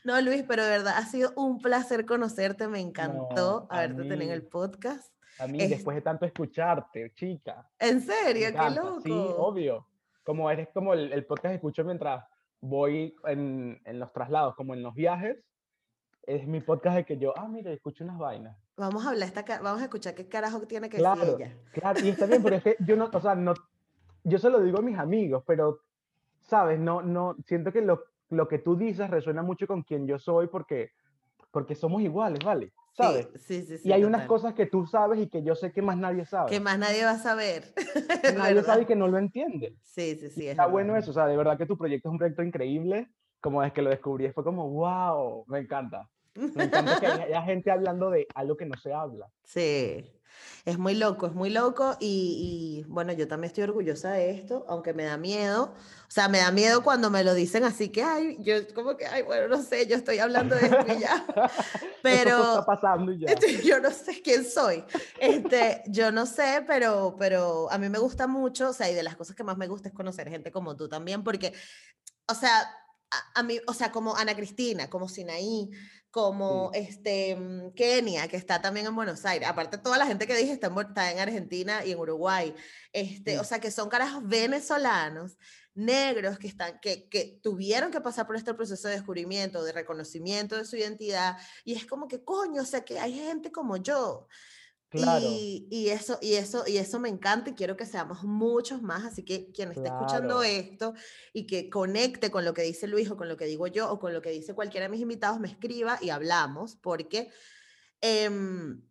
No, Luis, pero de verdad ha sido un placer conocerte, me encantó No, haberte tenido en el podcast. A mí, Es- después de tanto escucharte, chica. En serio, qué loco. Sí, obvio. como eres como el, el podcast que escucho mientras voy en, en los traslados, como en los viajes, es mi podcast de que yo, ah, mire, escucho unas vainas. Vamos a hablar esta, vamos a escuchar qué carajo tiene que Claro, decir ella. claro, y está bien, pero es que yo no, o sea, no, yo se lo digo a mis amigos, pero, ¿sabes? No, no, siento que lo, lo que tú dices resuena mucho con quien yo soy porque, porque somos iguales, ¿vale? ¿Sabes? Sí, sí, sí. y hay unas total. cosas que tú sabes y que yo sé que más nadie sabe. que más nadie va a saber. nadie sabe y que no lo entiende. Sí, sí, sí. es Está verdad. bueno eso, o sea, de verdad que tu proyecto es un proyecto increíble. Como desde que lo descubrí fue como, wow, me encanta. Me encanta que haya, gente hablando de algo que no se habla. Sí, es muy loco, es muy loco y, y, bueno, yo también estoy orgullosa de esto, aunque me da miedo, o sea, me da miedo cuando me lo dicen así que, ay, yo como que, ay, bueno, no sé, yo estoy hablando de esto y ya, Eso pero está pasando y ya. este, yo no sé quién soy, este, yo no sé, pero, pero a mí me gusta mucho, o sea, y de las cosas que más me gusta es conocer gente como tú también, porque, o sea, a, a mí, o sea, como Ana Cristina, como Sinaí, como este mm, Kenia, que está también en Buenos Aires. Aparte, toda la gente que dije está en, está en Argentina y en Uruguay. Este, Sí. O sea, que son carajos venezolanos, negros, que, están, que, que tuvieron que pasar por este proceso de descubrimiento, de reconocimiento de su identidad. Y es como que, coño, o sea, que hay gente como yo. Claro, Y, y eso, y, eso, y eso me encanta y quiero que seamos muchos más. Así que quien esté escuchando Claro. esto y que conecte con lo que dice Luis o con lo que digo yo o con lo que dice cualquiera de mis invitados, me escriba y hablamos, porque em,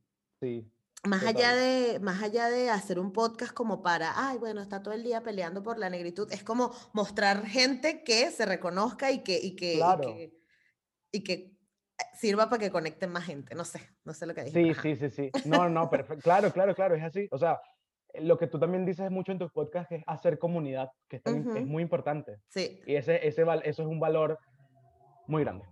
sí. más allá, de, más allá de hacer un podcast como para, ay, bueno, está todo el día peleando por la negritud, es como mostrar gente que se reconozca y que, y que, y Claro. que, y que sirva para que conecten más gente. No sé, no sé lo que dije. Sí, sí, sí, sí. No, no, perfecto. Claro, claro, claro, es así. O sea, lo que tú también dices mucho en tus podcasts es hacer comunidad, que es, tan im- es muy importante. Sí, Y ese, ese, eso es un valor muy grande.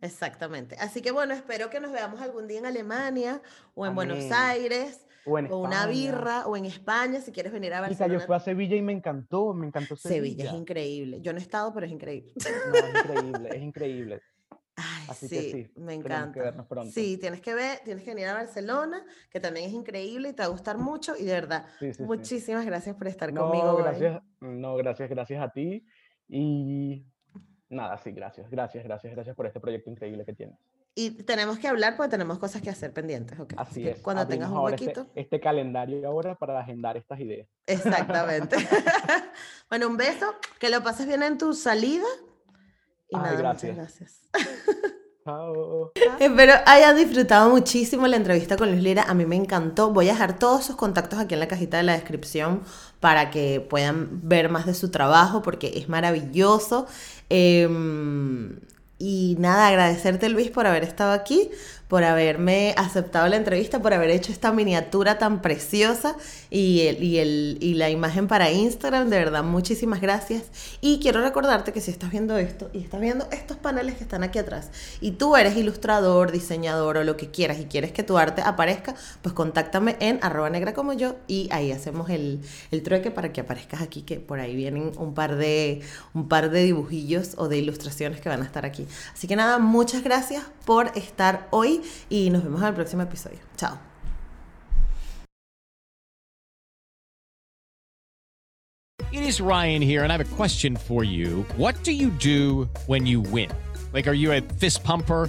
exactamente. Así que bueno, espero que nos veamos algún día en Alemania o en Buenos. Aires O en o una birra o en España si quieres venir a Chica, yo Barcelona. fui a Sevilla y me encantó, me encantó Sevilla Sevilla. es increíble. Yo no he estado, pero es increíble. No, es increíble, es increíble. Ay, Así sí, que sí, me tenemos que encanta. vernos pronto. Sí, tienes que ver, tienes que venir a Barcelona, que también es increíble y te va a gustar mucho. Y de verdad, Sí, sí, muchísimas gracias por estar No, conmigo hoy. gracias, no, gracias, gracias a ti. Y nada, sí, gracias, gracias, gracias, gracias por este proyecto increíble que tienes. Y tenemos que hablar porque tenemos cosas que hacer pendientes, ¿ok? Así es. Cuando tengas un este- huequito. Este, calendario ahora para agendar estas ideas. Exactamente. bueno, un beso, que lo pases bien en tu salida. Y Ay, nada, gracias. muchas gracias. Chao. Espero hayan disfrutado muchísimo la entrevista con Luis Lira. A mí me encantó. Voy a dejar todos sus contactos aquí en la cajita de la descripción para que puedan ver más de su trabajo porque es maravilloso. Em, y nada, agradecerte Luis por haber estado aquí, por haberme aceptado la entrevista, por haber hecho esta miniatura tan preciosa y, el, y, el, y la imagen para Instagram. De verdad, muchísimas gracias. Y quiero recordarte que si estás viendo esto y estás viendo estos paneles que están aquí atrás y tú eres ilustrador, diseñador o lo que quieras y quieres que tu arte aparezca, pues contáctame en arroba negra como yo y ahí hacemos el, el trueque para que aparezcas aquí, que por ahí vienen un par de, un par de dibujillos o de ilustraciones que van a estar aquí. Así que nada, muchas gracias por estar hoy y nos vemos en el próximo episodio. Chao. It is Ryan here, and I have a question for you. What do you do when you win? Like, are you a fist pumper?